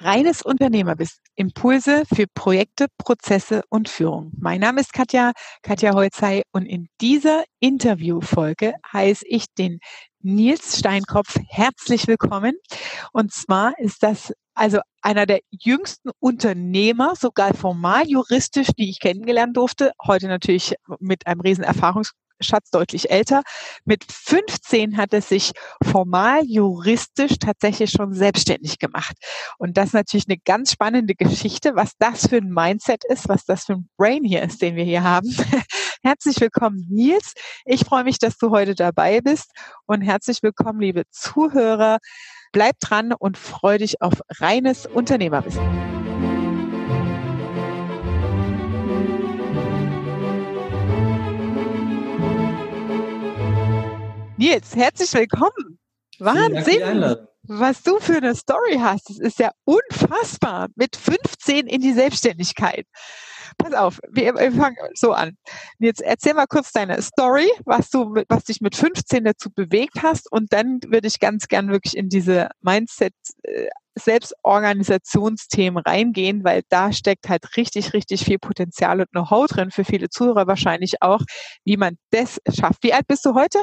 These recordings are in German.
reines Unternehmer bist. Impulse für Projekte, Prozesse und Führung. Mein Name ist Katja, Katja Holzei und in dieser Interviewfolge heiße ich den Nils Steinkopf herzlich willkommen. Und zwar ist das also einer der jüngsten Unternehmer, sogar formal juristisch, die ich kennengelernt durfte. Heute natürlich mit einem riesen Erfahrungs Schatz deutlich älter. Mit 15 hat er sich formal juristisch tatsächlich schon selbstständig gemacht. Und das ist natürlich eine ganz spannende Geschichte, was das für ein Mindset ist, was das für ein Brain hier ist, den wir hier haben. herzlich willkommen, Nils. Ich freue mich, dass du heute dabei bist und herzlich willkommen, liebe Zuhörer. Bleib dran und freu dich auf reines Unternehmerwissen. Nils, herzlich willkommen. Wahnsinn, was du für eine Story hast. Das ist ja unfassbar. Mit 15 in die Selbstständigkeit. Pass auf, wir, wir fangen so an. Jetzt erzähl mal kurz deine Story, was du, was dich mit 15 dazu bewegt hast, und dann würde ich ganz gern wirklich in diese Mindset äh, Selbstorganisationsthemen reingehen, weil da steckt halt richtig, richtig viel Potenzial und Know-how drin für viele Zuhörer wahrscheinlich auch, wie man das schafft. Wie alt bist du heute?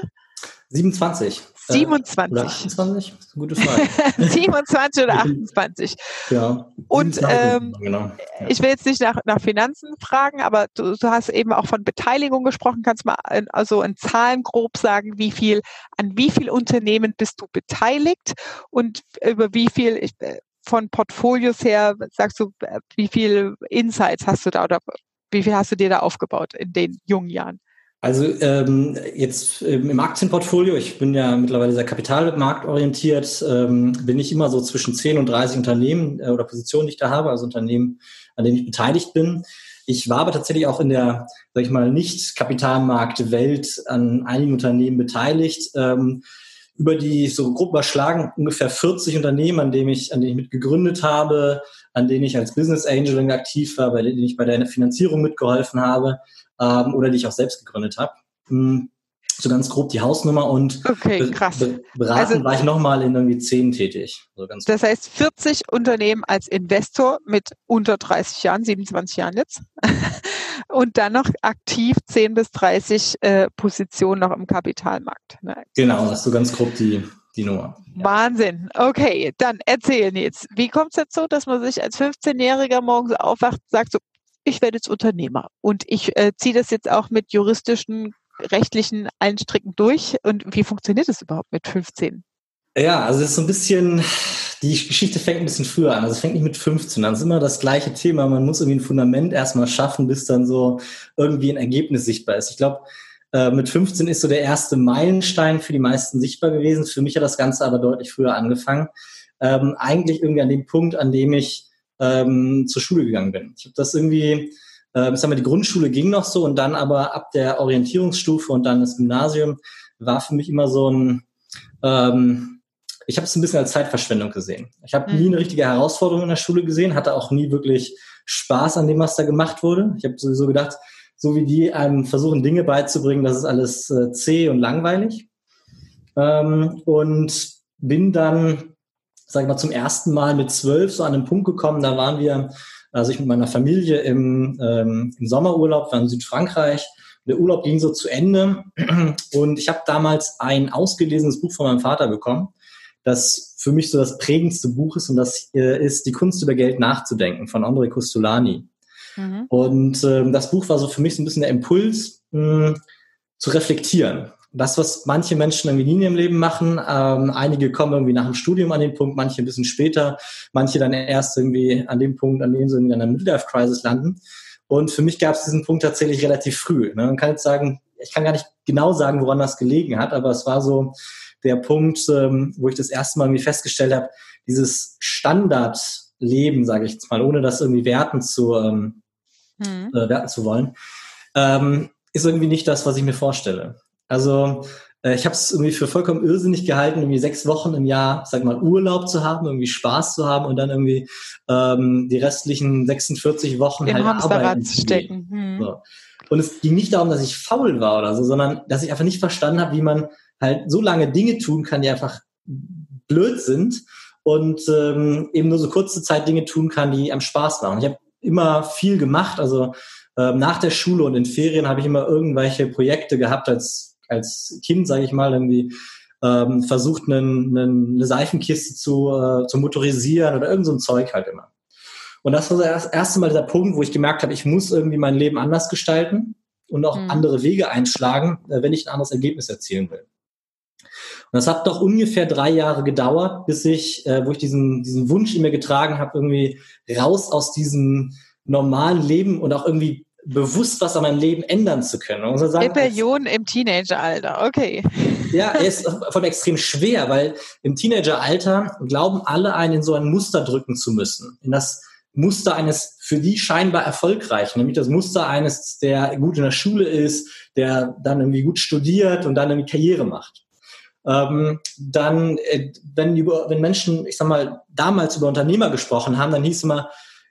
27. 27. Äh, oder 28? Gute Frage. 27 oder 28. Ja. Und ähm, genau. ja. ich will jetzt nicht nach, nach Finanzen fragen, aber du, du, hast eben auch von Beteiligung gesprochen. Kannst mal in, also in Zahlen grob sagen, wie viel, an wie viel Unternehmen bist du beteiligt und über wie viel ich, äh, von Portfolios her sagst du, äh, wie viel Insights hast du da oder wie viel hast du dir da aufgebaut in den jungen Jahren? Also ähm, jetzt ähm, im Aktienportfolio, ich bin ja mittlerweile sehr kapitalmarktorientiert, ähm, bin ich immer so zwischen 10 und 30 Unternehmen äh, oder Positionen, die ich da habe, also Unternehmen, an denen ich beteiligt bin. Ich war aber tatsächlich auch in der, sag ich mal, nicht Kapitalmarktwelt an einigen Unternehmen beteiligt. Ähm, über die so grob überschlagen ungefähr 40 Unternehmen, an denen ich, an denen ich mit gegründet habe, an denen ich als Business Angel aktiv war, bei denen ich bei der Finanzierung mitgeholfen habe ähm, oder die ich auch selbst gegründet habe. Hm, so ganz grob die Hausnummer und okay, krass. Be beraten also, war ich nochmal in irgendwie zehn tätig. So das heißt 40 Unternehmen als Investor mit unter 30 Jahren, 27 Jahren jetzt. und dann noch aktiv 10 bis 30 äh, Positionen noch im Kapitalmarkt. Ne? Genau, das ist so ganz grob die, die Nummer. Ja. Wahnsinn. Okay, dann erzählen jetzt. Wie kommt es dazu, dass man sich als 15-Jähriger morgens aufwacht und sagt so, ich werde jetzt Unternehmer und ich äh, ziehe das jetzt auch mit juristischen, rechtlichen allen Stricken durch. Und wie funktioniert das überhaupt mit 15? Ja, also es ist so ein bisschen, die Geschichte fängt ein bisschen früher an. Also es fängt nicht mit 15 an. Es ist immer das gleiche Thema. Man muss irgendwie ein Fundament erstmal schaffen, bis dann so irgendwie ein Ergebnis sichtbar ist. Ich glaube, äh, mit 15 ist so der erste Meilenstein für die meisten sichtbar gewesen. Für mich hat das Ganze aber deutlich früher angefangen. Ähm, eigentlich irgendwie an dem Punkt, an dem ich ähm, zur Schule gegangen bin. Ich habe das irgendwie, äh, sagen wir, die Grundschule ging noch so und dann aber ab der Orientierungsstufe und dann das Gymnasium war für mich immer so ein, ähm, ich habe es ein bisschen als Zeitverschwendung gesehen. Ich habe mhm. nie eine richtige Herausforderung in der Schule gesehen, hatte auch nie wirklich Spaß an dem, was da gemacht wurde. Ich habe sowieso gedacht, so wie die einem versuchen, Dinge beizubringen, das ist alles äh, zäh und langweilig. Ähm, und bin dann sag ich mal, zum ersten Mal mit zwölf so an den Punkt gekommen. Da waren wir, also ich mit meiner Familie im, ähm, im Sommerurlaub, waren in Südfrankreich. Der Urlaub ging so zu Ende und ich habe damals ein ausgelesenes Buch von meinem Vater bekommen, das für mich so das prägendste Buch ist und das äh, ist Die Kunst über Geld nachzudenken von André Costolani. Mhm. Und äh, das Buch war so für mich so ein bisschen der Impuls mh, zu reflektieren das, was manche Menschen irgendwie nie in ihrem Leben machen. Ähm, einige kommen irgendwie nach dem Studium an den Punkt, manche ein bisschen später, manche dann erst irgendwie an dem Punkt, an dem sie in einer Midlife-Crisis landen. Und für mich gab es diesen Punkt tatsächlich relativ früh. Ne? Man kann jetzt sagen, ich kann gar nicht genau sagen, woran das gelegen hat, aber es war so der Punkt, ähm, wo ich das erste Mal irgendwie festgestellt habe, dieses Standardleben, sage ich jetzt mal, ohne das irgendwie werten zu, ähm, hm. äh, werten zu wollen, ähm, ist irgendwie nicht das, was ich mir vorstelle. Also äh, ich habe es irgendwie für vollkommen irrsinnig gehalten, irgendwie sechs Wochen im Jahr, sag mal, Urlaub zu haben, irgendwie Spaß zu haben und dann irgendwie ähm, die restlichen 46 Wochen Im halt Hamsterrad arbeiten zu stecken. Hm. So. Und es ging nicht darum, dass ich faul war oder so, sondern dass ich einfach nicht verstanden habe, wie man halt so lange Dinge tun kann, die einfach blöd sind und ähm, eben nur so kurze Zeit Dinge tun kann, die am Spaß machen. Ich habe immer viel gemacht, also ähm, nach der Schule und in Ferien habe ich immer irgendwelche Projekte gehabt als als Kind, sage ich mal, irgendwie ähm, versucht, einen, einen, eine Seifenkiste zu, äh, zu motorisieren oder irgend so ein Zeug halt immer. Und das war das erste Mal dieser Punkt, wo ich gemerkt habe, ich muss irgendwie mein Leben anders gestalten und auch mhm. andere Wege einschlagen, äh, wenn ich ein anderes Ergebnis erzielen will. Und das hat doch ungefähr drei Jahre gedauert, bis ich, äh, wo ich diesen, diesen Wunsch in mir getragen habe, irgendwie raus aus diesem normalen Leben und auch irgendwie bewusst was an meinem Leben ändern zu können. Und sagen, Rebellion im Teenageralter, okay. Ja, er ist von extrem schwer, weil im Teenageralter glauben alle einen in so ein Muster drücken zu müssen. In das Muster eines für die scheinbar erfolgreichen, nämlich das Muster eines, der gut in der Schule ist, der dann irgendwie gut studiert und dann irgendwie Karriere macht. Ähm, dann, äh, wenn, über, wenn Menschen, ich sag mal, damals über Unternehmer gesprochen haben, dann hieß es immer,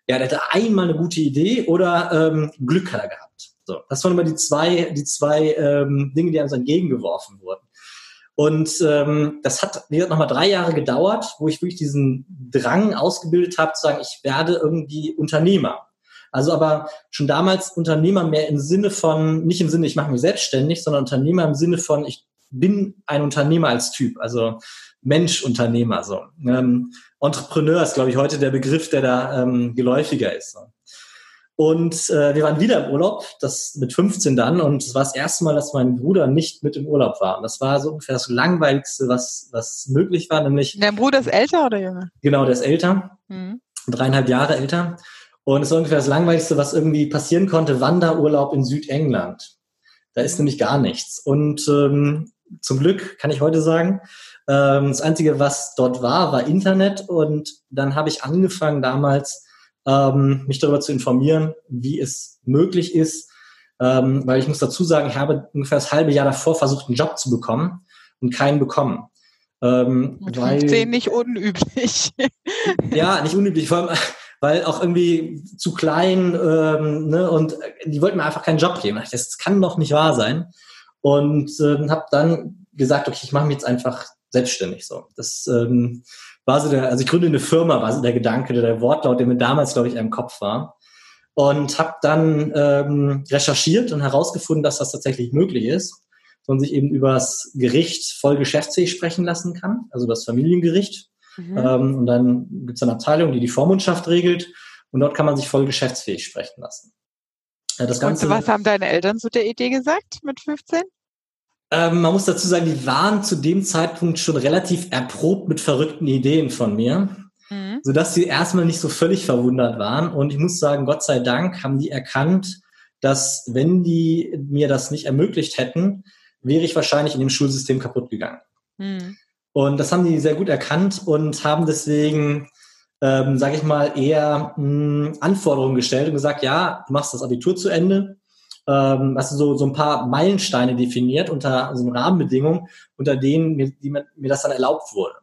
ja, der hatte einmal eine gute Idee oder ähm, Glück hat er gehabt. So, das waren immer die zwei, die zwei ähm, Dinge, die uns entgegengeworfen wurden. Und ähm, das hat, wie gesagt, nochmal drei Jahre gedauert, wo ich wirklich diesen Drang ausgebildet habe, zu sagen, ich werde irgendwie Unternehmer. Also aber schon damals Unternehmer mehr im Sinne von, nicht im Sinne, ich mache mich selbstständig, sondern Unternehmer im Sinne von, ich bin ein Unternehmer als Typ, also Mensch, Unternehmer. So. Ähm, Entrepreneur ist, glaube ich, heute der Begriff, der da ähm, geläufiger ist. Und äh, wir waren wieder im Urlaub, das mit 15 dann, und es war das erste Mal, dass mein Bruder nicht mit im Urlaub war. Und das war so ungefähr das Langweiligste, was, was möglich war, nämlich. Der Bruder ist älter oder jünger? Genau, der ist älter, mhm. dreieinhalb Jahre älter. Und es war ungefähr das Langweiligste, was irgendwie passieren konnte, Wanderurlaub in Südengland. Da ist nämlich gar nichts. Und ähm, zum Glück kann ich heute sagen, ähm, das Einzige, was dort war, war Internet. Und dann habe ich angefangen damals, ähm, mich darüber zu informieren, wie es möglich ist. Ähm, weil ich muss dazu sagen, ich habe ungefähr das halbe Jahr davor versucht, einen Job zu bekommen und keinen bekommen. Ähm, weil, 15 nicht unüblich. ja, nicht unüblich, vor allem, weil auch irgendwie zu klein ähm, ne, und die wollten mir einfach keinen Job geben. Das kann doch nicht wahr sein. Und ähm, habe dann gesagt, okay, ich mache mich jetzt einfach selbstständig so. Das ähm, war so der, also ich gründe eine Firma, war so der Gedanke, der Wortlaut, der mir damals, glaube ich, im Kopf war. Und habe dann ähm, recherchiert und herausgefunden, dass das tatsächlich möglich ist und sich eben über das Gericht voll geschäftsfähig sprechen lassen kann, also das Familiengericht. Mhm. Ähm, und dann gibt es eine Abteilung, die die Vormundschaft regelt und dort kann man sich voll geschäftsfähig sprechen lassen. Das Ganze, und was haben deine Eltern zu der Idee gesagt mit 15? Ähm, man muss dazu sagen, die waren zu dem Zeitpunkt schon relativ erprobt mit verrückten Ideen von mir, mhm. sodass sie erstmal nicht so völlig verwundert waren. Und ich muss sagen, Gott sei Dank haben die erkannt, dass wenn die mir das nicht ermöglicht hätten, wäre ich wahrscheinlich in dem Schulsystem kaputt gegangen. Mhm. Und das haben die sehr gut erkannt und haben deswegen, ähm, sage ich mal, eher mh, hm, Anforderungen gestellt und gesagt, ja, du machst das Abitur zu Ende, ähm, hast so, so ein paar Meilensteine definiert unter so Rahmenbedingungen, unter denen mir, die mir das dann erlaubt wurde.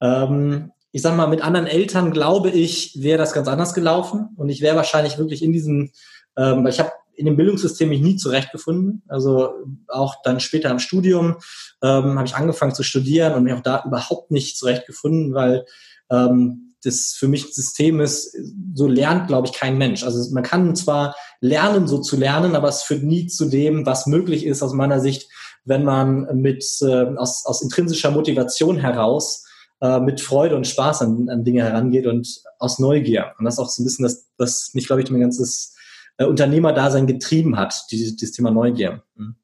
Ähm, ich sag mal, mit anderen Eltern glaube ich, wäre das ganz anders gelaufen und ich wäre wahrscheinlich wirklich in diesem, ähm, weil ich habe in dem Bildungssystem mich nie zurechtgefunden. Also auch dann später im Studium ähm, habe ich angefangen zu studieren und mich auch da überhaupt nicht zurechtgefunden, weil ähm, das für mich System ist, so lernt, glaube ich, kein Mensch. Also man kann zwar lernen, so zu lernen, aber es führt nie zu dem, was möglich ist aus meiner Sicht, wenn man mit äh, aus, aus intrinsischer Motivation heraus äh, mit Freude und Spaß an, an Dinge herangeht und aus Neugier. Und das ist auch so ein bisschen das, was mich, glaube ich, mein ganzes äh, Unternehmerdasein getrieben hat, dieses, dieses Thema Neugier. Mhm.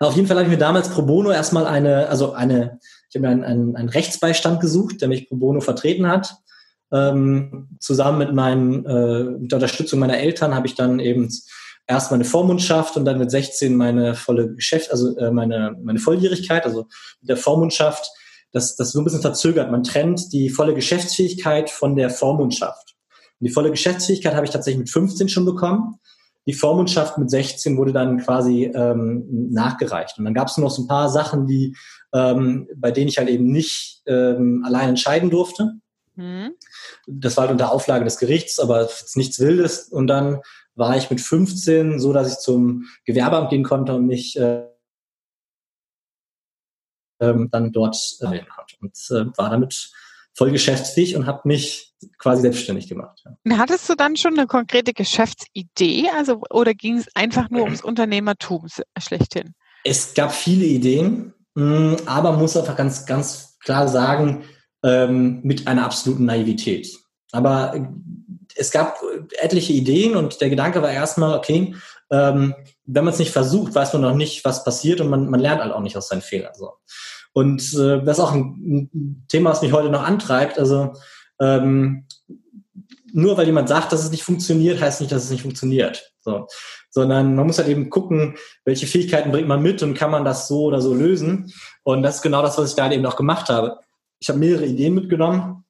Auf jeden Fall habe ich mir damals pro bono erstmal eine, also eine, ich habe mir einen, einen, einen Rechtsbeistand gesucht, der mich pro bono vertreten hat. Ähm, zusammen mit meinen, äh, mit der Unterstützung meiner Eltern habe ich dann eben erst meine Vormundschaft und dann mit 16 meine volle Geschäft, also äh, meine, meine Volljährigkeit, also mit der Vormundschaft, das, das so ein bisschen verzögert. Man trennt die volle Geschäftsfähigkeit von der Vormundschaft. Und die volle Geschäftsfähigkeit habe ich tatsächlich mit 15 schon bekommen. Die Vormundschaft mit 16 wurde dann quasi ähm, nachgereicht. Und dann gab es noch so ein paar Sachen, die, ähm, bei denen ich halt eben nicht ähm, allein entscheiden durfte. Mhm. Das war halt unter Auflage des Gerichts, aber nichts Wildes. Und dann war ich mit 15 so, dass ich zum Gewerbeamt gehen konnte und mich äh, ähm, dann dort äh, wählen konnte. Und äh, war damit voll geschäftsfähig und habe mich quasi selbstständig gemacht. Ja. Hattest du dann schon eine konkrete Geschäftsidee, also oder ging es einfach nur ums Unternehmertum schlechthin? Es gab viele Ideen, aber muss einfach ganz, ganz klar sagen, ähm, mit einer absoluten Naivität. Aber äh, es gab etliche Ideen und der Gedanke war erstmal, okay, ähm, wenn man es nicht versucht, weiß man noch nicht, was passiert und man, man lernt halt auch nicht aus seinen Fehlern. So. Und äh, das ist auch ein, ein Thema, was mich heute noch antreibt. Also ähm, nur weil jemand sagt, dass es nicht funktioniert, heißt nicht, dass es nicht funktioniert. So. Sondern man muss halt eben gucken, welche Fähigkeiten bringt man mit und kann man das so oder so lösen. Und das ist genau das, was ich da eben auch gemacht habe. Ich habe mehrere Ideen mitgenommen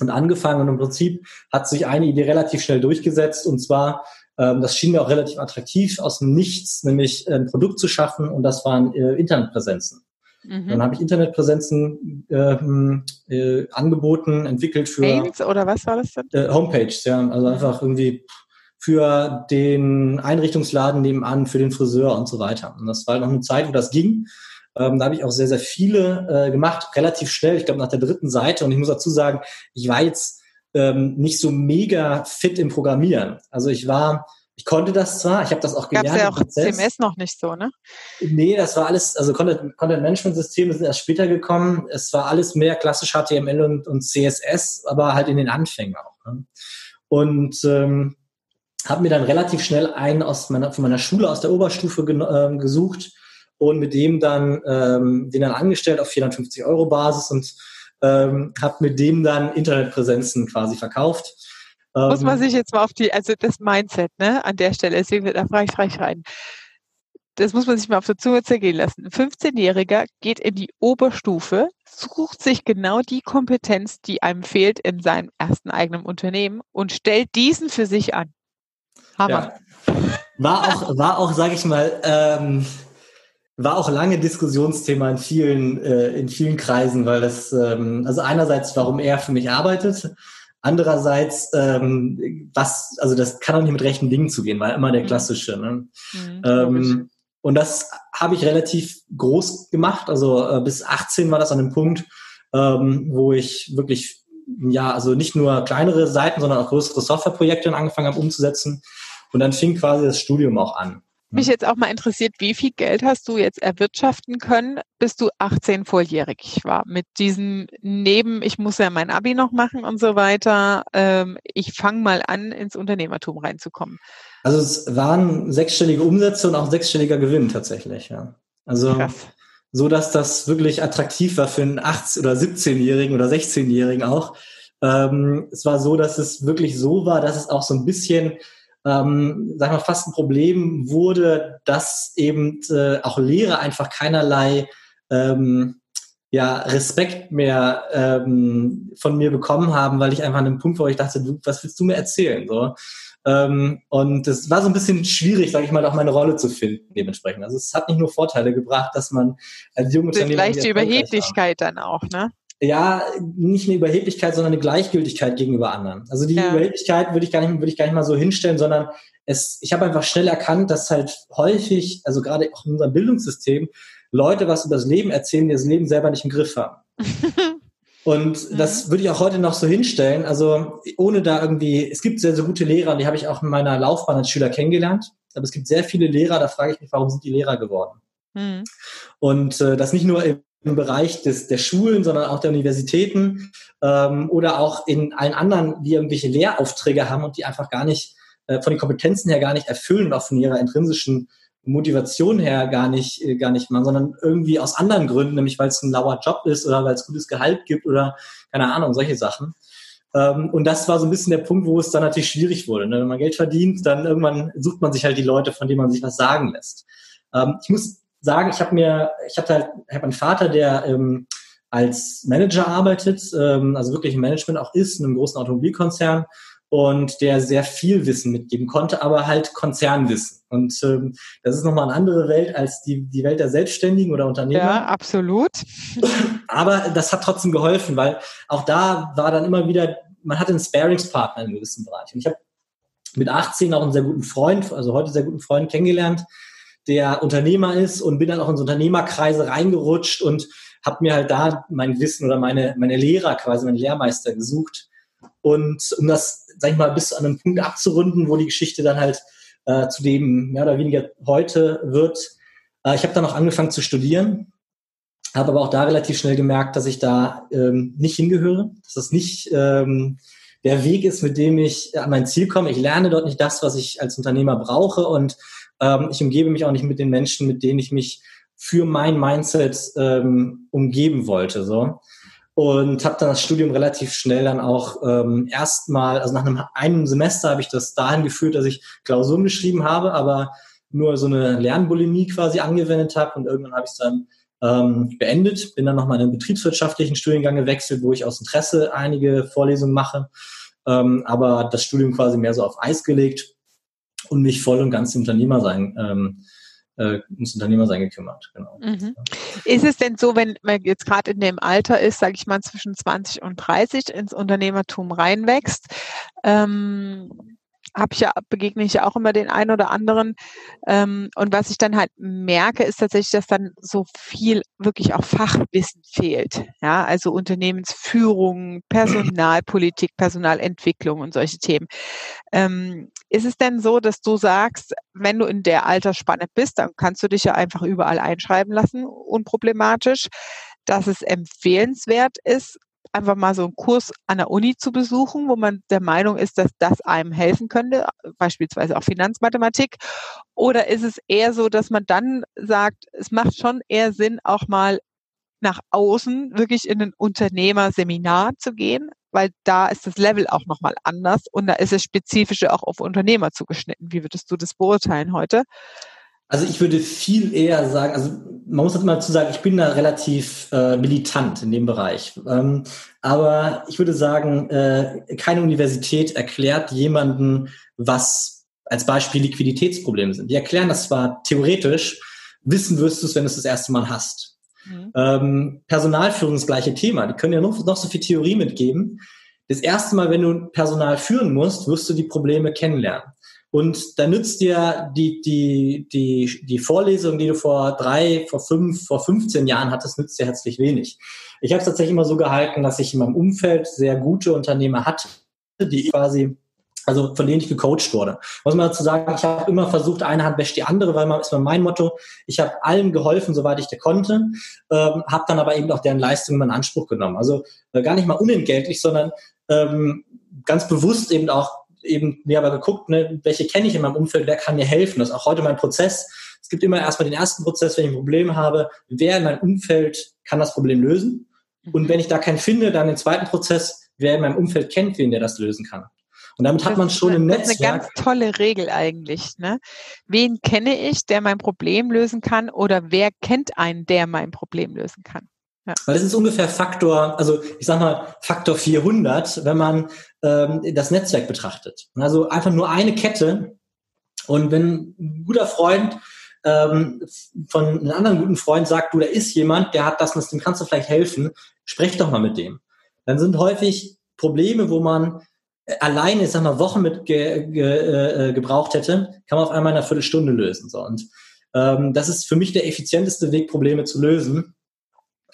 und angefangen und im Prinzip hat sich eine Idee relativ schnell durchgesetzt und zwar, ähm, das schien mir auch relativ attraktiv, aus dem Nichts nämlich ein Produkt zu schaffen und das waren äh, Internetpräsenzen. Mhm. Dann habe ich Internetpräsenzen ähm, äh, angeboten, entwickelt für Mails oder was war das denn? Äh, Homepages, ja, also einfach irgendwie für den Einrichtungsladen nebenan, für den Friseur und so weiter. Und das war noch eine Zeit, wo das ging. Ähm, da habe ich auch sehr, sehr viele äh, gemacht, relativ schnell, ich glaube nach der dritten Seite. Und ich muss dazu sagen, ich war jetzt ähm, nicht so mega fit im Programmieren. Also ich war ich konnte das zwar, ich habe das auch gelernt. Gab ja auch CMS noch nicht so, ne? Nee, das war alles, also Content, Content Management Systeme sind erst später gekommen. Es war alles mehr klassisch HTML und, und CSS, aber halt in den Anfängen auch. Ne? Und ähm, habe mir dann relativ schnell einen aus meiner, von meiner Schule aus der Oberstufe äh, gesucht und mit dem dann ähm, den dann angestellt auf 450 Euro Basis und ähm, habe mit dem dann Internetpräsenzen quasi verkauft muss man ähm, sich jetzt mal auf die, also das Mindset, ne, an der Stelle, deswegen da frage ich frei rein. Das muss man sich mal auf der Zunge zergehen lassen. Ein 15-Jähriger geht in die Oberstufe, sucht sich genau die Kompetenz, die einem fehlt in seinem ersten eigenen Unternehmen und stellt diesen für sich an. Hammer. Ja. War auch, war auch, sage ich mal, ähm, war auch lange Diskussionsthema in vielen, äh, in vielen Kreisen, weil das, ähm, also einerseits, warum er für mich arbeitet, Andererseits, ähm, was, also das kann auch nicht mit rechten Dingen zugehen, war immer der mhm. klassische. Ne? Mhm, ähm, und das habe ich relativ groß gemacht. Also äh, bis 18 war das an dem Punkt, ähm, wo ich wirklich, ja, also nicht nur kleinere Seiten, sondern auch größere Softwareprojekte angefangen habe umzusetzen. Und dann fing quasi das Studium auch an. Mich jetzt auch mal interessiert, wie viel Geld hast du jetzt erwirtschaften können, bis du 18 volljährig war? Mit diesem Neben, ich muss ja mein Abi noch machen und so weiter. Ähm, ich fange mal an, ins Unternehmertum reinzukommen. Also es waren sechsstellige Umsätze und auch sechsstelliger Gewinn tatsächlich, ja. Also Krass. so, dass das wirklich attraktiv war für einen 18- oder 17-Jährigen oder 16-Jährigen auch. Ähm, es war so, dass es wirklich so war, dass es auch so ein bisschen ähm, sag mal, fast ein Problem wurde, dass eben äh, auch Lehrer einfach keinerlei ähm, ja, Respekt mehr ähm, von mir bekommen haben, weil ich einfach an einem Punkt war, wo ich dachte, du, was willst du mir erzählen? So. Ähm, und es war so ein bisschen schwierig, sage ich mal, auch meine Rolle zu finden dementsprechend. Also es hat nicht nur Vorteile gebracht, dass man als junge Unternehmer... Vielleicht die Überheblichkeit dann auch, ne? Ja, nicht eine Überheblichkeit, sondern eine Gleichgültigkeit gegenüber anderen. Also die ja. Überheblichkeit würde ich gar nicht, würde ich gar nicht mal so hinstellen, sondern es, ich habe einfach schnell erkannt, dass halt häufig, also gerade auch in unserem Bildungssystem, Leute was über das Leben erzählen, die das Leben selber nicht im Griff haben. Und mhm. das würde ich auch heute noch so hinstellen. Also ohne da irgendwie, es gibt sehr, sehr gute Lehrer, die habe ich auch in meiner Laufbahn als Schüler kennengelernt. Aber es gibt sehr viele Lehrer, da frage ich mich, warum sind die Lehrer geworden? Mhm. Und äh, das nicht nur im im Bereich des, der Schulen, sondern auch der Universitäten ähm, oder auch in allen anderen, die irgendwelche Lehraufträge haben und die einfach gar nicht äh, von den Kompetenzen her gar nicht erfüllen und auch von ihrer intrinsischen Motivation her gar nicht, äh, gar nicht machen, sondern irgendwie aus anderen Gründen, nämlich weil es ein lauer Job ist oder weil es gutes Gehalt gibt oder keine Ahnung, solche Sachen. Ähm, und das war so ein bisschen der Punkt, wo es dann natürlich schwierig wurde. Ne? Wenn man Geld verdient, dann irgendwann sucht man sich halt die Leute, von denen man sich was sagen lässt. Ähm, ich muss sagen, ich habe mir, ich hatte halt, ich habe einen Vater, der ähm, als Manager arbeitet, ähm, also wirklich im Management auch ist, in einem großen Automobilkonzern und der sehr viel Wissen mitgeben konnte, aber halt Konzernwissen. Und ähm, das ist nochmal eine andere Welt als die, die Welt der Selbstständigen oder Unternehmer. Ja, absolut. Aber das hat trotzdem geholfen, weil auch da war dann immer wieder, man hatte einen Sparingspartner in einem gewissen Bereich. Und ich habe mit 18 auch einen sehr guten Freund, also heute sehr guten Freund kennengelernt, der Unternehmer ist und bin dann auch in Unternehmerkreise reingerutscht und habe mir halt da mein Wissen oder meine, meine Lehrer quasi, meine Lehrmeister gesucht. Und um das, sag ich mal, bis zu einem Punkt abzurunden, wo die Geschichte dann halt äh, zu dem mehr oder weniger heute wird. Äh, ich habe dann auch angefangen zu studieren, habe aber auch da relativ schnell gemerkt, dass ich da ähm, nicht hingehöre, dass das nicht ähm, der Weg ist, mit dem ich an mein Ziel komme. Ich lerne dort nicht das, was ich als Unternehmer brauche und ähm, ich umgebe mich auch nicht mit den Menschen, mit denen ich mich für mein Mindset ähm, umgeben wollte. So. Und habe dann das Studium relativ schnell dann auch ähm, erstmal, also nach einem, einem Semester habe ich das dahin geführt, dass ich Klausuren geschrieben habe, aber nur so eine Lernbulimie quasi angewendet habe und irgendwann habe ich es dann ähm, beendet, bin dann nochmal in einen betriebswirtschaftlichen Studiengang gewechselt, wo ich aus Interesse einige Vorlesungen mache, ähm, aber das Studium quasi mehr so auf Eis gelegt und mich voll und ganz Unternehmer sein ähm, äh, ums Unternehmersein gekümmert. Genau. Mhm. Ist es denn so, wenn man jetzt gerade in dem Alter ist, sage ich mal zwischen 20 und 30 ins Unternehmertum reinwächst, ähm, habe ich ja, begegne ich ja auch immer den einen oder anderen. Ähm, und was ich dann halt merke, ist tatsächlich, dass dann so viel wirklich auch Fachwissen fehlt. Ja, also Unternehmensführung, Personalpolitik, Personalentwicklung und solche Themen. Ähm, ist es denn so, dass du sagst, wenn du in der Altersspanne bist, dann kannst du dich ja einfach überall einschreiben lassen, unproblematisch, dass es empfehlenswert ist, einfach mal so einen Kurs an der Uni zu besuchen, wo man der Meinung ist, dass das einem helfen könnte, beispielsweise auch Finanzmathematik? Oder ist es eher so, dass man dann sagt, es macht schon eher Sinn, auch mal nach außen wirklich in ein Unternehmerseminar zu gehen, weil da ist das Level auch nochmal anders und da ist es spezifischer auch auf Unternehmer zugeschnitten. Wie würdest du das beurteilen heute? Also ich würde viel eher sagen, also man muss halt mal zu sagen, ich bin da relativ äh, militant in dem Bereich. Ähm, aber ich würde sagen, äh, keine Universität erklärt jemanden, was als Beispiel Liquiditätsprobleme sind. Die erklären das zwar theoretisch, wissen wirst du es, wenn du es das erste Mal hast. Mhm. Ähm, Personalführung ist das gleiche Thema. Die können ja noch, noch so viel Theorie mitgeben. Das erste Mal, wenn du Personal führen musst, wirst du die Probleme kennenlernen. Und da nützt dir die, die, die, die Vorlesung, die du vor drei, vor fünf, vor 15 Jahren hattest, nützt dir herzlich wenig. Ich habe es tatsächlich immer so gehalten, dass ich in meinem Umfeld sehr gute Unternehmer hatte, die quasi also von denen ich gecoacht wurde. Muss man dazu sagen, ich habe immer versucht, eine Hand wäscht die andere, weil man ist mein Motto, ich habe allen geholfen, soweit ich konnte, ähm, habe dann aber eben auch deren Leistungen in Anspruch genommen. Also äh, gar nicht mal unentgeltlich, sondern ähm, ganz bewusst eben auch eben mir aber geguckt, ne, welche kenne ich in meinem Umfeld, wer kann mir helfen. Das ist auch heute mein Prozess. Es gibt immer erstmal den ersten Prozess, wenn ich ein Problem habe, wer in meinem Umfeld kann das Problem lösen. Und mhm. wenn ich da keinen finde, dann den zweiten Prozess, wer in meinem Umfeld kennt, wen der das lösen kann. Und damit hat man schon ein Netzwerk. Das ist eine ganz tolle Regel eigentlich. Ne? Wen kenne ich, der mein Problem lösen kann oder wer kennt einen, der mein Problem lösen kann? Ja. Weil es ist ungefähr Faktor, also ich sag mal Faktor 400, wenn man ähm, das Netzwerk betrachtet. Also einfach nur eine Kette. Und wenn ein guter Freund ähm, von einem anderen guten Freund sagt, du, da ist jemand, der hat das und das, dem kannst du vielleicht helfen, sprech doch mal mit dem. Dann sind häufig Probleme, wo man alleine, ich sag mal, Wochen mit ge, ge, äh, gebraucht hätte, kann man auf einmal in einer Viertelstunde lösen. So. Und ähm, das ist für mich der effizienteste Weg, Probleme zu lösen.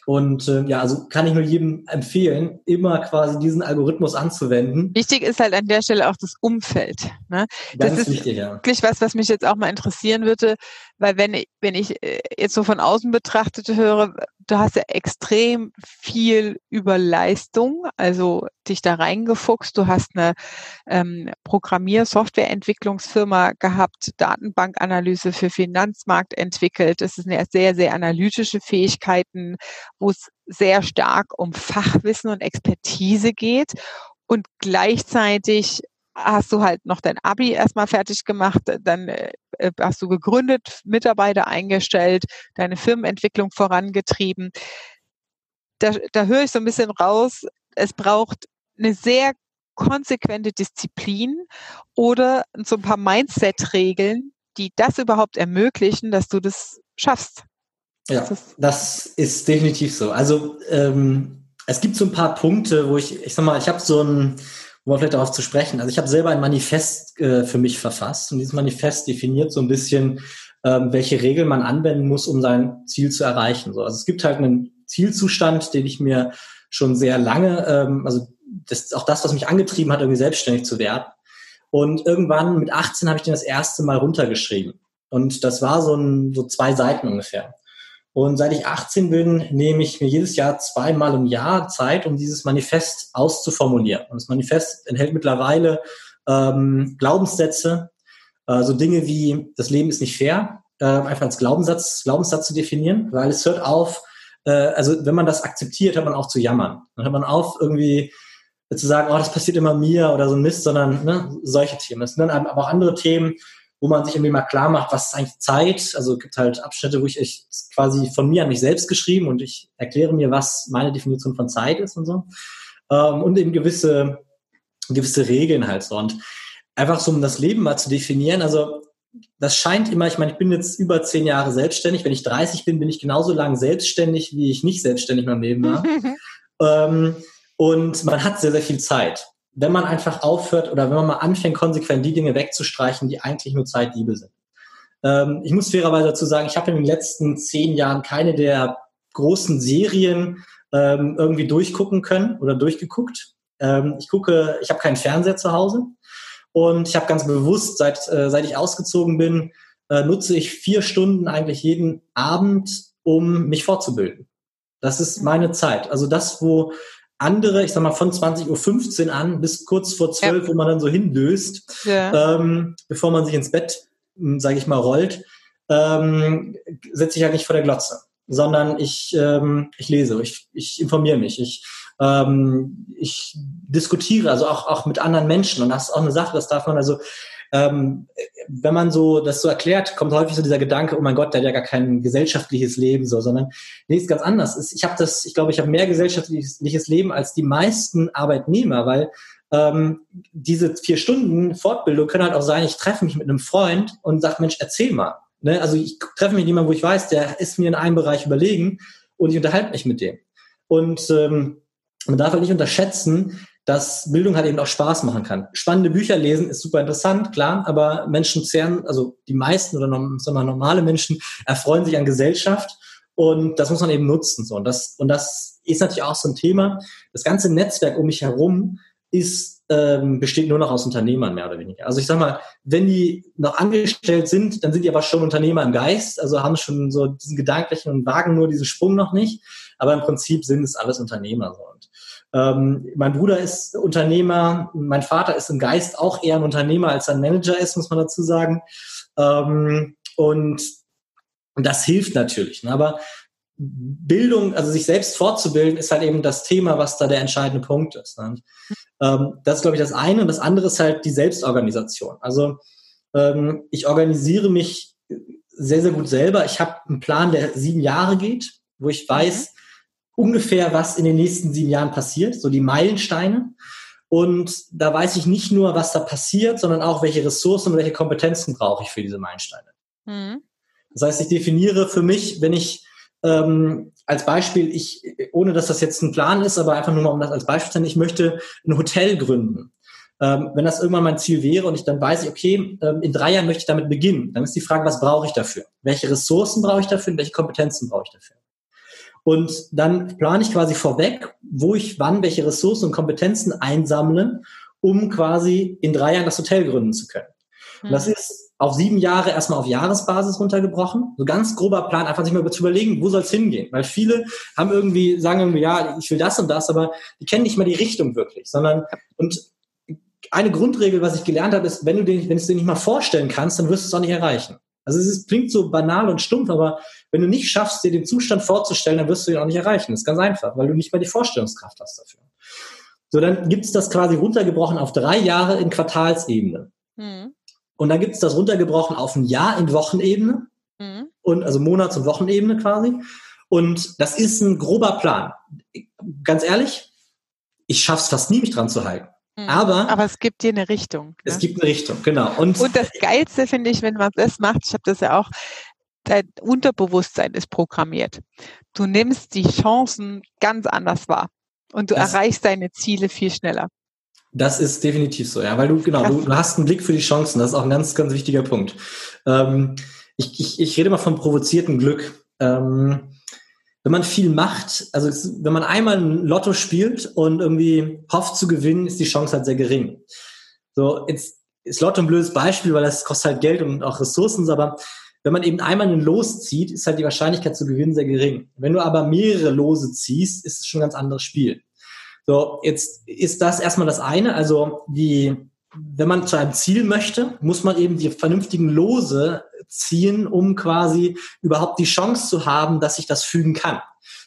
Und äh, ja, also kann ich nur jedem empfehlen, immer quasi diesen Algorithmus anzuwenden. Wichtig ist halt an der Stelle auch das Umfeld. Ne? Ganz das ist wichtig, ja. wirklich was, was mich jetzt auch mal interessieren würde, weil wenn ich, wenn ich äh, jetzt so von außen betrachtet höre, du hast ja extrem viel über Leistung, also dich da reingefuchst. Du hast eine ähm, Programmier-Softwareentwicklungsfirma gehabt, Datenbankanalyse für Finanzmarkt entwickelt. Das sind ja sehr, sehr analytische Fähigkeiten, wo es sehr stark um Fachwissen und Expertise geht. Und gleichzeitig hast du halt noch dein Abi erstmal fertig gemacht, dann äh, hast du gegründet, Mitarbeiter eingestellt, deine Firmenentwicklung vorangetrieben. Da, da höre ich so ein bisschen raus, es braucht eine sehr konsequente Disziplin oder so ein paar Mindset-Regeln, die das überhaupt ermöglichen, dass du das schaffst. Ja, das ist definitiv so. Also ähm, es gibt so ein paar Punkte, wo ich, ich sag mal, ich habe so ein, um vielleicht darauf zu sprechen. Also ich habe selber ein Manifest äh, für mich verfasst und dieses Manifest definiert so ein bisschen, ähm, welche Regeln man anwenden muss, um sein Ziel zu erreichen. So, also es gibt halt einen Zielzustand, den ich mir schon sehr lange, ähm, also das ist auch das, was mich angetrieben hat, irgendwie selbstständig zu werden. Und irgendwann mit 18 habe ich den das erste Mal runtergeschrieben. Und das war so, ein, so zwei Seiten ungefähr. Und seit ich 18 bin, nehme ich mir jedes Jahr zweimal im Jahr Zeit, um dieses Manifest auszuformulieren. Und das Manifest enthält mittlerweile ähm, Glaubenssätze, äh, so Dinge wie das Leben ist nicht fair, äh, einfach als Glaubenssatz, Glaubenssatz zu definieren, weil es hört auf, äh, also wenn man das akzeptiert, hört man auf zu jammern. Dann hört man auf, irgendwie zu sagen, oh, das passiert immer mir oder so ein Mist, sondern ne, solche Themen. Es sind dann aber auch andere Themen, wo man sich irgendwie mal klar macht, was ist eigentlich Zeit. Also es gibt halt Abschnitte, wo ich, ich quasi von mir an mich selbst geschrieben und ich erkläre mir, was meine Definition von Zeit ist und so. Ähm, und eben gewisse, gewisse Regeln halt so. Und einfach so, um das Leben mal zu definieren, also das scheint immer, ich meine, ich bin jetzt über zehn Jahre selbstständig. Wenn ich 30 bin, bin ich genauso lang selbstständig, wie ich nicht selbstständig in meinem Leben war. ähm, und man hat sehr, sehr viel Zeit wenn man einfach aufhört oder wenn man mal anfängt, konsequent die Dinge wegzustreichen, die eigentlich nur Zeitdiebe sind. Ähm, ich muss fairerweise dazu sagen, ich habe in den letzten zehn Jahren keine der großen Serien ähm, irgendwie durchgucken können oder durchgeguckt. Ähm, ich gucke, ich habe keinen Fernseher zu Hause und ich habe ganz bewusst, seit, äh, seit ich ausgezogen bin, äh, nutze ich vier Stunden eigentlich jeden Abend, um mich fortzubilden. Das ist meine Zeit. Also das, wo andere, ich sag mal von 20.15 Uhr an bis kurz vor 12, ja. wo man dann so hinlöst, ja. ähm, bevor man sich ins Bett, hm, sage ich mal, rollt, ähm, setze ich halt nicht vor der Glotze, sondern ich, ähm, ich lese, ich, ich informiere mich, ich, ähm, ich diskutiere, also auch, auch mit anderen Menschen. Und das ist auch eine Sache, das darf man also ähm, wenn man so das so erklärt, kommt häufig so dieser Gedanke, oh mein Gott, der hat ja gar kein gesellschaftliches Leben so, sondern nee, ist ganz anders. Ich habe das, ich glaube, ich habe mehr gesellschaftliches Leben als die meisten Arbeitnehmer, weil ähm, diese vier Stunden Fortbildung können halt auch sein, ich treffe mich mit einem Freund und sage, Mensch, erzähl mal. Ne? Also ich treffe mich mit jemandem, wo ich weiß, der ist mir in einem Bereich überlegen und ich unterhalte mich mit dem. Und ähm, man darf halt nicht unterschätzen, dass Bildung halt eben auch Spaß machen kann. Spannende Bücher lesen ist super interessant, klar, aber Menschen zehren, also die meisten oder sagen wir, normale Menschen erfreuen sich an Gesellschaft und das muss man eben nutzen. So. Und, das, und das ist natürlich auch so ein Thema. Das ganze Netzwerk um mich herum ist, ähm, besteht nur noch aus Unternehmern, mehr oder weniger. Also ich sag mal, wenn die noch angestellt sind, dann sind die aber schon Unternehmer im Geist, also haben schon so diesen gedanklichen und wagen nur diesen Sprung noch nicht. Aber im Prinzip sind es alles Unternehmer. So. Und ähm, mein Bruder ist Unternehmer, mein Vater ist im Geist auch eher ein Unternehmer als ein Manager ist, muss man dazu sagen. Ähm, und das hilft natürlich. Ne? Aber Bildung, also sich selbst fortzubilden, ist halt eben das Thema, was da der entscheidende Punkt ist. Ne? Ähm, das ist, glaube ich, das eine. Und das andere ist halt die Selbstorganisation. Also ähm, ich organisiere mich sehr, sehr gut selber. Ich habe einen Plan, der sieben Jahre geht, wo ich weiß, ungefähr, was in den nächsten sieben Jahren passiert, so die Meilensteine. Und da weiß ich nicht nur, was da passiert, sondern auch, welche Ressourcen und welche Kompetenzen brauche ich für diese Meilensteine. Mhm. Das heißt, ich definiere für mich, wenn ich ähm, als Beispiel, ich, ohne dass das jetzt ein Plan ist, aber einfach nur mal um das als Beispiel zu nennen, ich möchte ein Hotel gründen. Ähm, wenn das irgendwann mein Ziel wäre und ich dann weiß, okay, ähm, in drei Jahren möchte ich damit beginnen, dann ist die Frage, was brauche ich dafür? Welche Ressourcen brauche ich dafür und welche Kompetenzen brauche ich dafür? Und dann plane ich quasi vorweg, wo ich wann welche Ressourcen und Kompetenzen einsammle, um quasi in drei Jahren das Hotel gründen zu können. Und das mhm. ist auf sieben Jahre erstmal auf Jahresbasis runtergebrochen. So ganz grober Plan, einfach sich mal zu überlegen, wo soll es hingehen? Weil viele haben irgendwie, sagen irgendwie, ja, ich will das und das, aber die kennen nicht mal die Richtung wirklich, sondern, und eine Grundregel, was ich gelernt habe, ist, wenn du den, wenn du es dir nicht mal vorstellen kannst, dann wirst du es auch nicht erreichen. Also es ist, klingt so banal und stumpf, aber wenn du nicht schaffst, dir den Zustand vorzustellen, dann wirst du ihn auch nicht erreichen. Das ist ganz einfach, weil du nicht mehr die Vorstellungskraft hast dafür. So, dann gibt es das quasi runtergebrochen auf drei Jahre in Quartalsebene. Mhm. Und dann gibt es das runtergebrochen auf ein Jahr in Wochenebene. Mhm. Und also Monats- und Wochenebene quasi. Und das ist ein grober Plan. Ganz ehrlich, ich schaff's fast nie, mich dran zu halten. Mhm. Aber, aber es gibt dir eine Richtung. Ne? Es gibt eine Richtung, genau. Und, und das Geilste finde ich, wenn man das macht, ich habe das ja auch, dein Unterbewusstsein ist programmiert. Du nimmst die Chancen ganz anders wahr und du das, erreichst deine Ziele viel schneller. Das ist definitiv so, ja, weil du, genau, du, du, hast einen Blick für die Chancen, das ist auch ein ganz, ganz wichtiger Punkt. Ähm, ich, ich, ich rede mal von provoziertem Glück. Ähm, wenn man viel macht, also wenn man einmal ein Lotto spielt und irgendwie hofft zu gewinnen, ist die Chance halt sehr gering. So, jetzt ist Lotto ein blödes Beispiel, weil das kostet halt Geld und auch Ressourcen, aber wenn man eben einmal einen Los zieht, ist halt die Wahrscheinlichkeit zu gewinnen sehr gering. Wenn du aber mehrere Lose ziehst, ist es schon ein ganz anderes Spiel. So, jetzt ist das erstmal das eine. Also die, wenn man zu einem Ziel möchte, muss man eben die vernünftigen Lose ziehen, um quasi überhaupt die Chance zu haben, dass sich das fügen kann.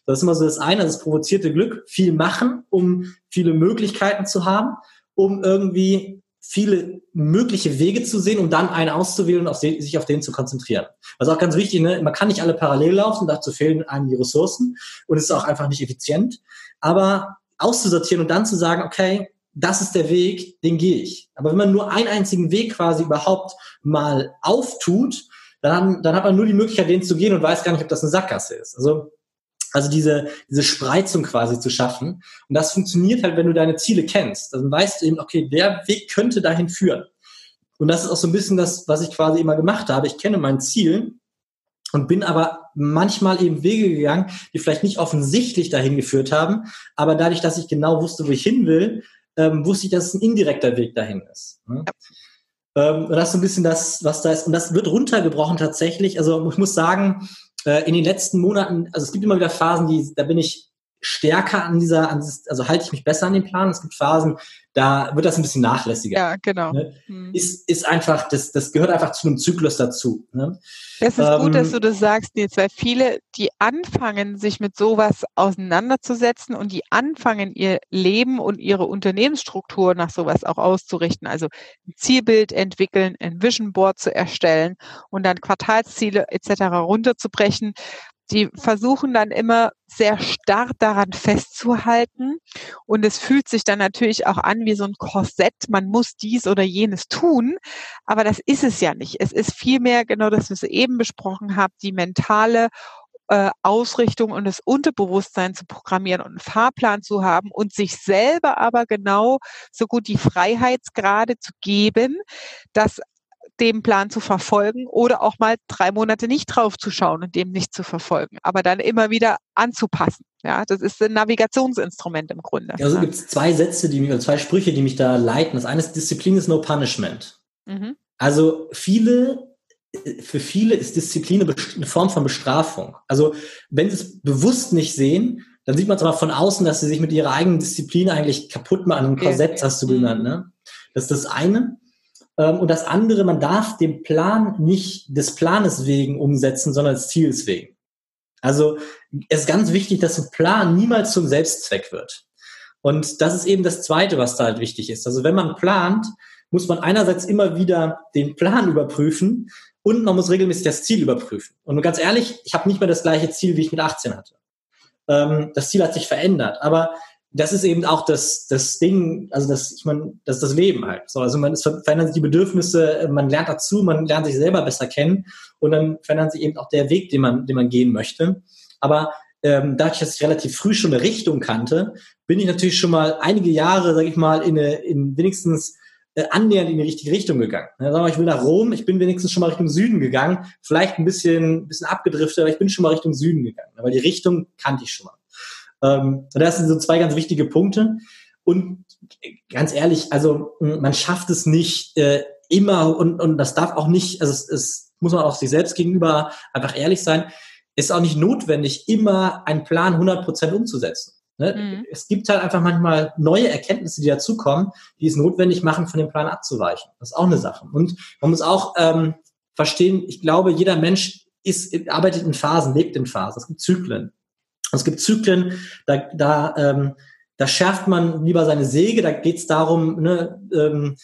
Das ist immer so das eine, das provozierte Glück, viel machen, um viele Möglichkeiten zu haben, um irgendwie viele mögliche Wege zu sehen, um dann einen auszuwählen und auf den, sich auf den zu konzentrieren. Also auch ganz wichtig, ne? man kann nicht alle parallel laufen, dazu fehlen einem die Ressourcen und es ist auch einfach nicht effizient. Aber auszusortieren und dann zu sagen, okay, das ist der Weg, den gehe ich. Aber wenn man nur einen einzigen Weg quasi überhaupt mal auftut, dann, dann hat man nur die Möglichkeit, den zu gehen und weiß gar nicht, ob das eine Sackgasse ist. Also also diese, diese Spreizung quasi zu schaffen. Und das funktioniert halt, wenn du deine Ziele kennst. Dann weißt du eben, okay, der Weg könnte dahin führen. Und das ist auch so ein bisschen das, was ich quasi immer gemacht habe. Ich kenne mein Ziel und bin aber manchmal eben Wege gegangen, die vielleicht nicht offensichtlich dahin geführt haben. Aber dadurch, dass ich genau wusste, wo ich hin will, ähm, wusste ich, dass es ein indirekter Weg dahin ist. Ne? Ja. Ähm, das ist so ein bisschen das, was da ist. Und das wird runtergebrochen tatsächlich. Also ich muss sagen, äh, in den letzten Monaten, also es gibt immer wieder Phasen, die, da bin ich stärker an dieser, an dieses, also halte ich mich besser an den Plan. Es gibt Phasen, da wird das ein bisschen nachlässiger. Ja, genau. Ne? Hm. Ist, ist einfach, das, das gehört einfach zu einem Zyklus dazu. Ne? Das ist ähm, gut, dass du das sagst, Nils, weil viele, die anfangen, sich mit sowas auseinanderzusetzen und die anfangen, ihr Leben und ihre Unternehmensstruktur nach sowas auch auszurichten. Also ein Zielbild entwickeln, ein Vision Board zu erstellen und dann Quartalsziele etc. runterzubrechen die versuchen dann immer sehr stark daran festzuhalten. Und es fühlt sich dann natürlich auch an wie so ein Korsett. Man muss dies oder jenes tun. Aber das ist es ja nicht. Es ist vielmehr genau das, was ihr eben besprochen habt, die mentale äh, Ausrichtung und das Unterbewusstsein zu programmieren und einen Fahrplan zu haben und sich selber aber genau so gut die Freiheitsgrade zu geben, dass dem Plan zu verfolgen oder auch mal drei Monate nicht drauf zu schauen und dem nicht zu verfolgen, aber dann immer wieder anzupassen. Ja, das ist ein Navigationsinstrument im Grunde. Also gibt es zwei Sätze, die mich, oder zwei Sprüche, die mich da leiten. Das eine ist Disziplin ist no punishment. Mhm. Also viele, für viele ist Disziplin eine Form von Bestrafung. Also wenn sie es bewusst nicht sehen, dann sieht man es aber von außen, dass sie sich mit ihrer eigenen Disziplin eigentlich kaputt machen. Ein Korsett hast du genannt, ne? Das ist das eine. Ähm, und das andere, man darf den Plan nicht des Planes wegen umsetzen, sondern des Ziels wegen. Also es ist ganz wichtig, dass ein Plan niemals zum Selbstzweck wird. Und das ist eben das Zweite, was da halt wichtig ist. Also wenn man plant, muss man einerseits immer wieder den Plan überprüfen und man muss regelmäßig das Ziel überprüfen. Und ganz ehrlich, ich habe nicht mehr das gleiche Ziel, wie ich mit 18 hatte. Ähm, das Ziel hat sich verändert. Aber das ist eben auch das, das Ding, also das, ich meine, das ist das Leben halt. So, also man es verändern sich die Bedürfnisse, man lernt dazu, man lernt sich selber besser kennen und dann verändert sich eben auch der Weg, den man, den man gehen möchte. Aber ähm, dass ich relativ früh schon eine Richtung kannte, bin ich natürlich schon mal einige Jahre, sage ich mal, in, eine, in wenigstens äh, annähernd in die richtige Richtung gegangen. Ja, sagen wir, ich will nach Rom, ich bin wenigstens schon mal Richtung Süden gegangen, vielleicht ein bisschen, bisschen abgedriftet, aber ich bin schon mal Richtung Süden gegangen. Aber die Richtung kannte ich schon mal. Ähm, das sind so zwei ganz wichtige Punkte. Und ganz ehrlich, also man schafft es nicht äh, immer und, und das darf auch nicht, also es, es muss man auch sich selbst gegenüber einfach ehrlich sein, ist auch nicht notwendig, immer einen Plan 100% umzusetzen. Ne? Mhm. Es gibt halt einfach manchmal neue Erkenntnisse, die dazukommen, die es notwendig machen, von dem Plan abzuweichen. Das ist auch eine Sache. Und man muss auch ähm, verstehen, ich glaube, jeder Mensch ist, arbeitet in Phasen, lebt in Phasen. Es gibt Zyklen. Es gibt Zyklen, da, da, ähm, da schärft man lieber seine Säge, da geht es darum, ne, ähm,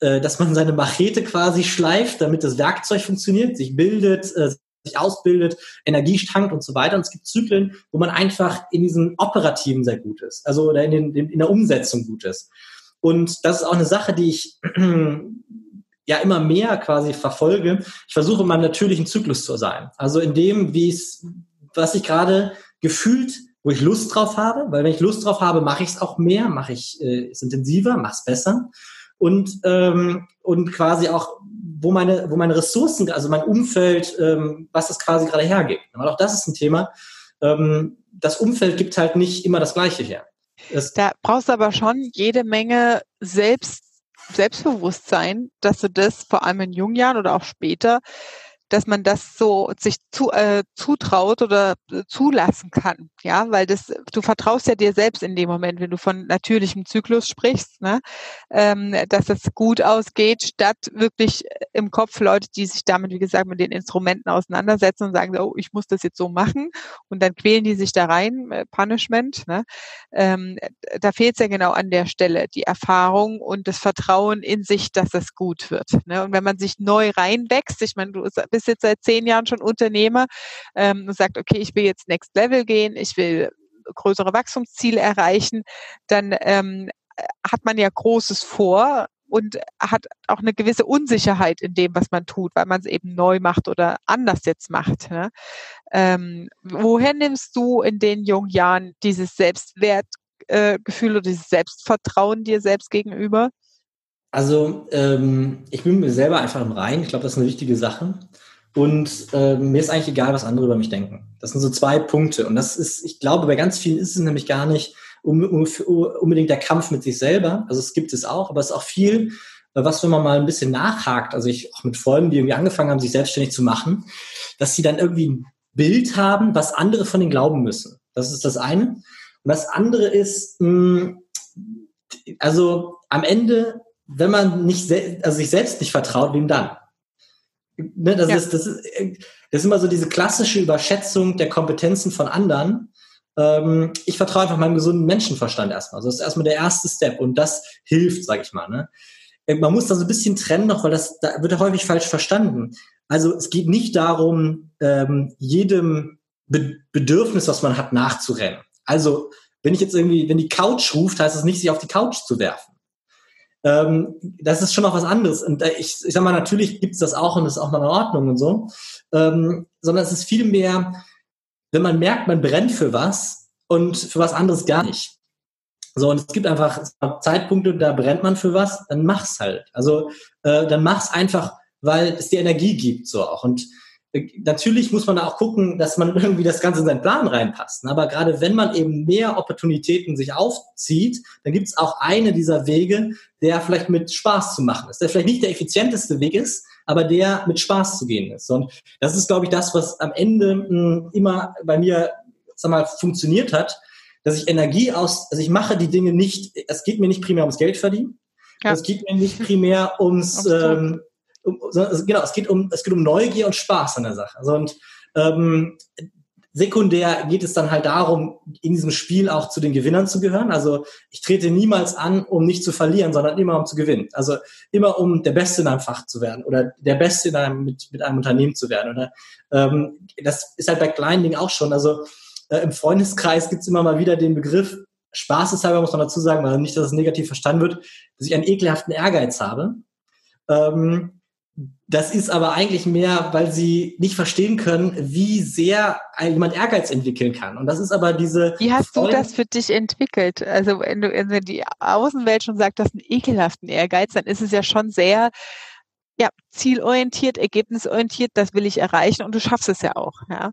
äh, dass man seine Machete quasi schleift, damit das Werkzeug funktioniert, sich bildet, äh, sich ausbildet, Energie tankt und so weiter. Und es gibt Zyklen, wo man einfach in diesem Operativen sehr gut ist, also oder in, den, in der Umsetzung gut ist. Und das ist auch eine Sache, die ich ja immer mehr quasi verfolge. Ich versuche in meinem natürlichen Zyklus zu sein. Also in dem, wie es, was ich gerade gefühlt, wo ich Lust drauf habe, weil wenn ich Lust drauf habe, mache ich es auch mehr, mache ich äh, es intensiver, mache es besser und ähm, und quasi auch wo meine wo meine Ressourcen, also mein Umfeld, ähm, was das quasi gerade hergibt. Aber auch das ist ein Thema. ähm, das Umfeld gibt halt nicht immer das Gleiche her. Es da brauchst du aber schon jede Menge Selbst, Selbstbewusstsein, dass du das vor allem in jungen Jahren oder auch später dass man das so sich zu, äh, zutraut oder äh, zulassen kann. Ja, weil das, du vertraust ja dir selbst in dem Moment, wenn du von natürlichem Zyklus sprichst, ne? ähm, dass es gut ausgeht, statt wirklich im Kopf Leute, die sich damit, wie gesagt, mit den Instrumenten auseinandersetzen und sagen, oh, ich muss das jetzt so machen und dann quälen die sich da rein, äh, Punishment. Ne? Ähm, da fehlt es ja genau an der Stelle, die Erfahrung und das Vertrauen in sich, dass es gut wird. Ne? Und wenn man sich neu reinwächst, ich meine, du bist ist jetzt seit zehn Jahren schon Unternehmer ähm, und sagt, okay, ich will jetzt Next Level gehen, ich will größere Wachstumsziele erreichen, dann ähm, hat man ja Großes vor und hat auch eine gewisse Unsicherheit in dem, was man tut, weil man es eben neu macht oder anders jetzt macht. Ne? Ähm, woher nimmst du in den jungen Jahren dieses Selbstwertgefühl äh, oder dieses Selbstvertrauen dir selbst gegenüber? Also ähm, ich bin mir selber einfach im Rein. Ich glaube, das ist eine wichtige Sache. Und äh, mir ist eigentlich egal, was andere über mich denken. Das sind so zwei Punkte. Und das ist, ich glaube, bei ganz vielen ist es nämlich gar nicht um, um, unbedingt der Kampf mit sich selber. Also es gibt es auch, aber es ist auch viel, was wenn man mal ein bisschen nachhakt, also ich auch mit Freunden, die irgendwie angefangen haben, sich selbstständig zu machen, dass sie dann irgendwie ein Bild haben, was andere von ihnen glauben müssen. Das ist das eine. Und das andere ist, mh, also am Ende, wenn man nicht, also sich selbst nicht vertraut, wem dann? Ne, das, ja. ist, das, ist, das ist immer so diese klassische Überschätzung der Kompetenzen von anderen. Ähm, ich vertraue einfach meinem gesunden Menschenverstand erstmal. Also das ist erstmal der erste Step und das hilft, sage ich mal. Ne? Äh, man muss da so ein bisschen trennen noch, weil das da wird ja häufig falsch verstanden. Also es geht nicht darum, ähm, jedem Be Bedürfnis, was man hat, nachzurennen. Also wenn ich jetzt irgendwie, wenn die Couch ruft, heißt es nicht, sich auf die Couch zu werfen ähm, das ist schon noch was anderes. Und ich, ich sag mal, natürlich gibt's das auch und das ist auch mal in Ordnung und so. Ähm, sondern es ist viel mehr, wenn man merkt, man brennt für was und für was anderes gar nicht. So, und es gibt einfach Zeitpunkte, da brennt man für was, dann mach's halt. Also äh, dann mach's einfach, weil es dir Energie gibt, so auch. Und natürlich muss man da auch gucken, dass man irgendwie das Ganze in seinen Plan reinpasst. Aber gerade wenn man eben mehr Opportunitäten sich aufzieht, dann gibt es auch eine dieser Wege, der vielleicht mit Spaß zu machen ist. Der vielleicht nicht der effizienteste Weg ist, aber der mit Spaß zu gehen ist. Und das ist, glaube ich, das, was am Ende hm, immer bei mir, sag mal, funktioniert hat, dass ich Energie aus, also ich mache die Dinge nicht, es geht mir nicht primär ums Geld verdienen. Ja. Es geht mir nicht primär ums, ähm, um, genau, es geht um, es geht um Neugier und Spaß an der Sache. Also und ähm, sekundär geht es dann halt darum, in diesem Spiel auch zu den Gewinnern zu gehören. Also ich trete niemals an, um nicht zu verlieren, sondern immer um zu gewinnen. Also immer um der Beste in einem Fach zu werden oder der Beste in einem, mit, mit einem Unternehmen zu werden. Oder ähm, das ist halt bei kleinen Dingen auch schon. Also äh, im Freundeskreis gibt's immer mal wieder den Begriff, Spaßeshalber muss man dazu sagen, weil nicht, dass es negativ verstanden wird, dass ich einen ekelhaften Ehrgeiz habe. Ähm, das ist aber eigentlich mehr, weil sie nicht verstehen können, wie sehr jemand Ehrgeiz entwickeln kann. Und das ist aber diese. Wie hast du das für dich entwickelt? Also wenn du wenn die Außenwelt schon sagt, das einen ekelhaften Ehrgeiz, dann ist es ja schon sehr ja, zielorientiert, ergebnisorientiert, das will ich erreichen und du schaffst es ja auch. Ja,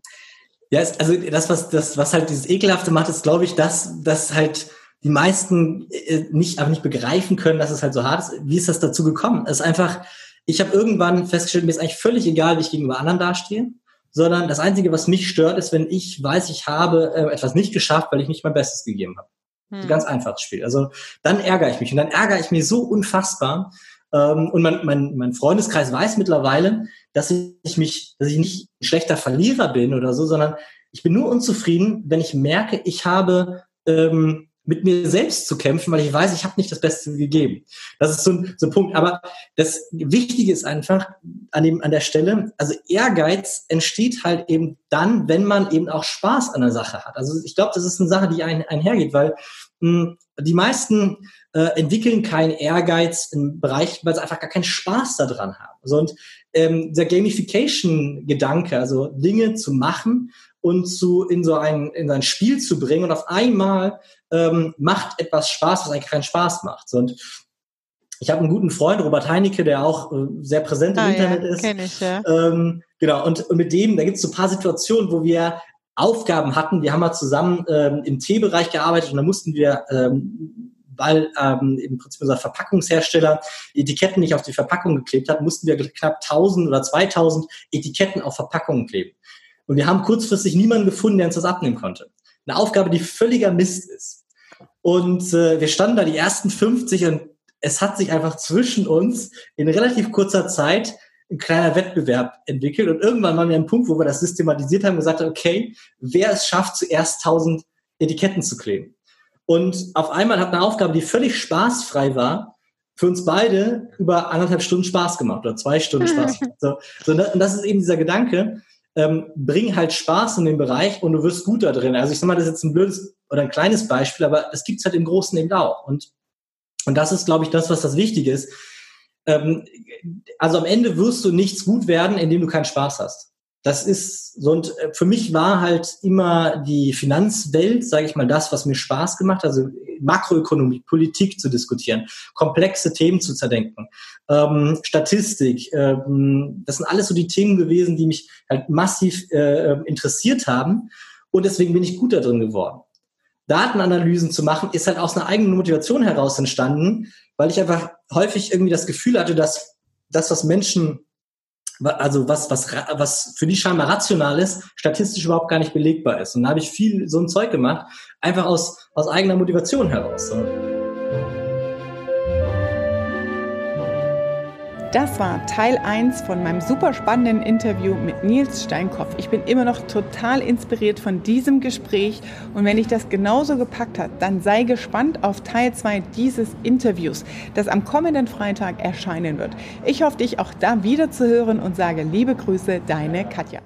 ja also das, was, das, was halt dieses Ekelhafte macht, ist, glaube ich, dass, dass halt die meisten äh, nicht, aber nicht begreifen können, dass es halt so hart ist. Wie ist das dazu gekommen? Es ist einfach, ich habe irgendwann festgestellt, mir ist eigentlich völlig egal, wie ich gegenüber anderen dastehe, sondern das Einzige, was mich stört, ist, wenn ich weiß, ich habe äh, etwas nicht geschafft, weil ich nicht mein Bestes gegeben habe. Hm. Ganz einfaches Spiel. Also dann ärgere ich mich und dann ärgere ich mich so unfassbar. Ähm, und mein, mein, mein Freundeskreis weiß mittlerweile, dass ich mich, dass ich nicht ein schlechter Verlierer bin oder so, sondern ich bin nur unzufrieden, wenn ich merke, ich habe ähm, mit mir selbst zu kämpfen, weil ich weiß, ich habe nicht das Beste gegeben. Das ist so ein, so ein Punkt. Aber das Wichtige ist einfach an, dem, an der Stelle, also Ehrgeiz entsteht halt eben dann, wenn man eben auch Spaß an der Sache hat. Also ich glaube, das ist eine Sache, die ein, einhergeht, weil mh, hm, die meisten äh, entwickeln keinen Ehrgeiz im Bereich, weil sie einfach gar keinen Spaß daran haben. Also und ähm, der Gamification-Gedanke, also Dinge zu machen und zu in so ein in ein Spiel zu bringen und auf einmal ähm, macht etwas Spaß, was eigentlich keinen Spaß macht. Und ich habe einen guten Freund, Robert Heinecke, der auch äh, sehr präsent im ah, Internet ja, ist. Kenn ich, ja. Ähm, genau, und, und mit dem, da gibt es so ein paar Situationen, wo wir Aufgaben hatten. Wir haben mal zusammen ähm, im Teebereich gearbeitet und da mussten wir ähm, weil ähm, im Prinzip unser Verpackungshersteller Etiketten nicht auf die Verpackung geklebt hat, mussten wir knapp 1000 oder 2000 Etiketten auf Verpackungen kleben. Und wir haben kurzfristig niemanden gefunden, der uns das abnehmen konnte. Eine Aufgabe, die völliger Mist ist. Und äh, wir standen da die ersten 50 und es hat sich einfach zwischen uns in relativ kurzer Zeit ein kleiner Wettbewerb entwickelt. Und irgendwann waren wir am Punkt, wo wir das systematisiert haben und gesagt haben, okay, wer es schafft, zuerst 1000 Etiketten zu kleben. Und auf einmal hat eine Aufgabe, die völlig spaßfrei war, für uns beide über anderthalb Stunden Spaß gemacht oder zwei Stunden Spaß gemacht. So, so, und das ist eben dieser Gedanke, ähm, bring halt Spaß in den Bereich und du wirst gut da drin. Also ich sag mal, das ist jetzt ein blödes oder ein kleines Beispiel, aber das gibt's halt im Großen eben auch. Und, und das ist, glaube ich, das, was das Wichtige ist. Ähm, also am Ende wirst du nichts gut werden, indem du keinen Spaß hast das ist so und äh, für mich war halt immer die Finanzwelt, sage ich mal, das, was mir Spaß gemacht, also Makroökonomie, Politik zu diskutieren, komplexe Themen zu zerdenken, ähm, Statistik, ähm, das sind alles so die Themen gewesen, die mich halt massiv äh, interessiert haben und deswegen bin ich gut da drin geworden. Datenanalysen zu machen, ist halt aus einer eigenen Motivation heraus entstanden, weil ich einfach häufig irgendwie das Gefühl hatte, dass das, was Menschen also was, was, was für die scheinbar rational ist, statistisch überhaupt gar nicht belegbar ist. Und da habe ich viel so ein Zeug gemacht, einfach aus, aus eigener Motivation heraus. Das war Teil 1 von meinem super spannenden Interview mit Nils Steinkopf. Ich bin immer noch total inspiriert von diesem Gespräch und wenn dich das genauso gepackt hat, dann sei gespannt auf Teil 2 dieses Interviews, das am kommenden Freitag erscheinen wird. Ich hoffe, dich auch da wieder zu hören und sage liebe Grüße, deine Katja.